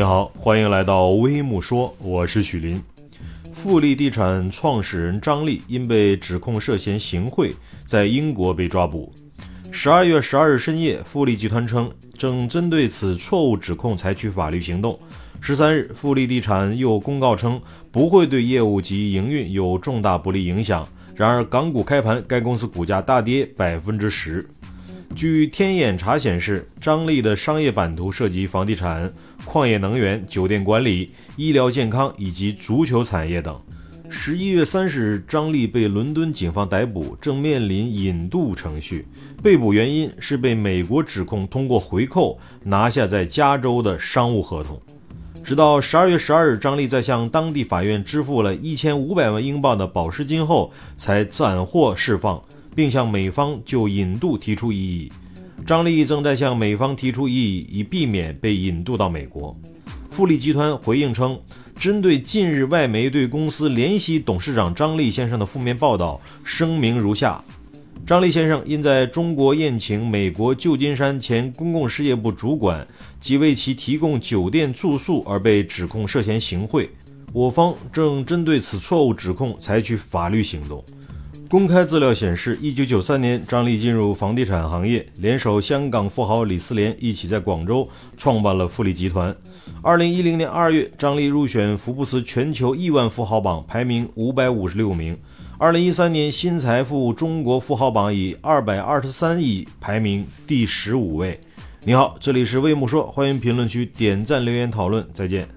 你好，欢迎来到微木说，我是许林。富力地产创始人张力因被指控涉嫌行贿，在英国被抓捕。十二月十二日深夜，富力集团称正针对此错误指控采取法律行动。十三日，富力地产又公告称不会对业务及营运有重大不利影响。然而，港股开盘，该公司股价大跌百分之十。据天眼查显示，张力的商业版图涉及房地产、矿业能源、酒店管理、医疗健康以及足球产业等。十一月三十日，张力被伦敦警方逮捕，正面临引渡程序。被捕原因是被美国指控通过回扣拿下在加州的商务合同。直到十二月十二日，张力在向当地法院支付了一千五百万英镑的保释金后，才暂获释放。并向美方就引渡提出异议。张力正在向美方提出异议，以避免被引渡到美国。富力集团回应称，针对近日外媒对公司联席董事长张力先生的负面报道，声明如下：张力先生因在中国宴请美国旧金山前公共事业部主管及为其提供酒店住宿而被指控涉嫌行贿，我方正针对此错误指控采取法律行动。公开资料显示，一九九三年，张力进入房地产行业，联手香港富豪李思廉一起在广州创办了富力集团。二零一零年二月，张力入选福布斯全球亿万富豪榜，排名五百五十六名。二零一三年，新财富中国富豪榜以二百二十三亿排名第十五位。你好，这里是魏木说，欢迎评论区点赞留言讨论，再见。